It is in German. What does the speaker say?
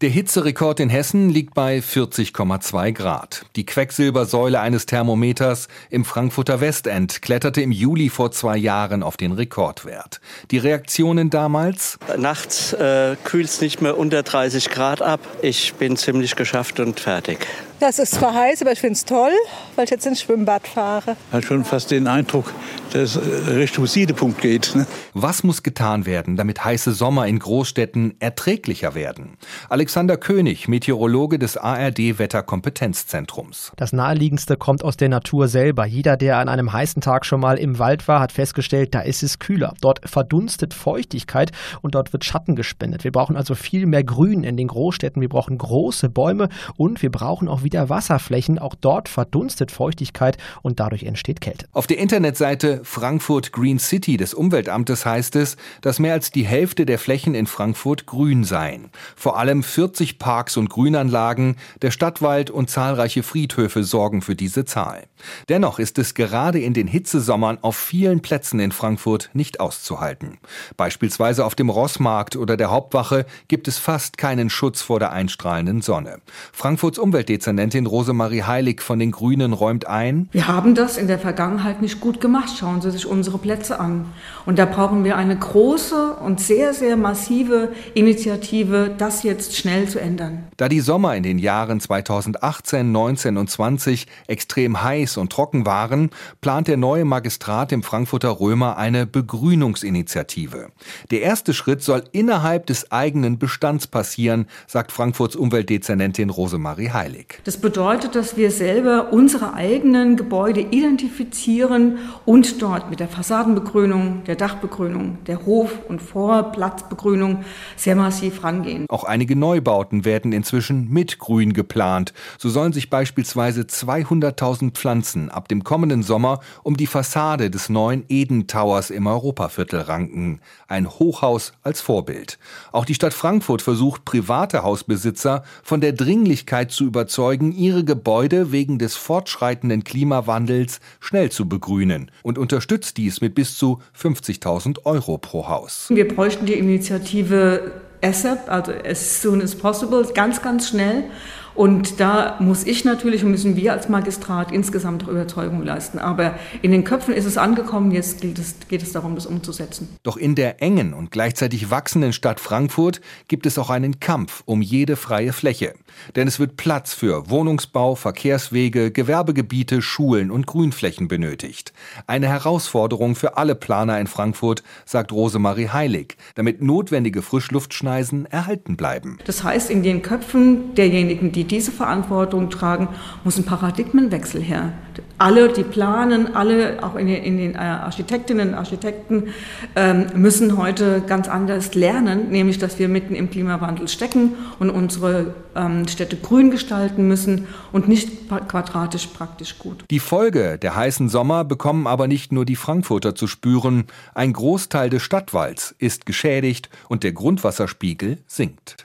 Der Hitzerekord in Hessen liegt bei 40,2 Grad. Die Quecksilbersäule eines Thermometers im Frankfurter Westend kletterte im Juli vor zwei Jahren auf den Rekordwert. Die Reaktionen damals? Nachts äh, kühlt es nicht mehr unter 30 Grad ab. Ich bin ziemlich geschafft und fertig. Das ist zwar heiß, aber ich finde es toll, weil ich jetzt ins Schwimmbad fahre. Hat schon fast den Eindruck, dass es Richtung Siedepunkt geht. Ne? Was muss getan werden, damit heiße Sommer in Großstädten erträglicher werden? Alexander König, Meteorologe des ARD Wetterkompetenzzentrums. Das naheliegendste kommt aus der Natur selber. Jeder, der an einem heißen Tag schon mal im Wald war, hat festgestellt, da ist es kühler. Dort verdunstet Feuchtigkeit und dort wird Schatten gespendet. Wir brauchen also viel mehr Grün in den Großstädten. Wir brauchen große Bäume und wir brauchen auch wieder Wasserflächen. Auch dort verdunstet Feuchtigkeit und dadurch entsteht Kälte. Auf der Internetseite Frankfurt Green City des Umweltamtes heißt es, dass mehr als die Hälfte der Flächen in Frankfurt grün seien. Vor allem 40 Parks und Grünanlagen, der Stadtwald und zahlreiche Friedhöfe sorgen für diese Zahl. Dennoch ist es gerade in den Hitzesommern auf vielen Plätzen in Frankfurt nicht auszuhalten. Beispielsweise auf dem Rossmarkt oder der Hauptwache gibt es fast keinen Schutz vor der einstrahlenden Sonne. Frankfurts Umweltdezernentin Rosemarie Heilig von den Grünen räumt ein. Wir haben das in der Vergangenheit nicht gut gemacht. Schauen Sie sich unsere Plätze an. Und da brauchen wir eine große und sehr, sehr massive Initiative, das jetzt schnell zu ändern. Da die Sommer in den Jahren 2018, 19 und 20 extrem heiß und trocken waren, plant der neue Magistrat im Frankfurter Römer eine Begrünungsinitiative. Der erste Schritt soll innerhalb des eigenen Bestands passieren, sagt Frankfurts Umweltdezernentin Rosemarie Heilig. Das bedeutet, dass wir selber unsere eigenen Gebäude identifizieren und dort mit der Fassadenbegrünung, der Dachbegrünung, der Hof- und Vorplatzbegrünung sehr massiv rangehen. Auch einige Neubauten werden inzwischen mit Grün geplant. So sollen sich beispielsweise 200.000 Pflanzen ab dem kommenden Sommer um die Fassade des neuen Eden Towers im Europaviertel ranken. Ein Hochhaus als Vorbild. Auch die Stadt Frankfurt versucht, private Hausbesitzer von der Dringlichkeit zu überzeugen, ihre Gebäude wegen des fortschreitenden Klimawandels schnell zu begrünen und unterstützt dies mit bis zu 50.000 Euro pro Haus. Wir bräuchten die Initiative ASAP, also as soon as possible, ganz, ganz schnell. Und da muss ich natürlich und müssen wir als Magistrat insgesamt Überzeugung leisten. Aber in den Köpfen ist es angekommen, jetzt es, geht es darum, das umzusetzen. Doch in der engen und gleichzeitig wachsenden Stadt Frankfurt gibt es auch einen Kampf um jede freie Fläche. Denn es wird Platz für Wohnungsbau, Verkehrswege, Gewerbegebiete, Schulen und Grünflächen benötigt. Eine Herausforderung für alle Planer in Frankfurt, sagt Rosemarie Heilig, damit notwendige Frischluftschneisen erhalten bleiben. Das heißt, in den Köpfen derjenigen, die diese Verantwortung tragen, muss ein Paradigmenwechsel her. Alle, die planen, alle, auch in den, in den äh, Architektinnen und Architekten, ähm, müssen heute ganz anders lernen, nämlich, dass wir mitten im Klimawandel stecken und unsere ähm, Städte grün gestalten müssen und nicht quadratisch praktisch gut. Die Folge der heißen Sommer bekommen aber nicht nur die Frankfurter zu spüren. Ein Großteil des Stadtwalds ist geschädigt und der Grundwasserspiegel sinkt.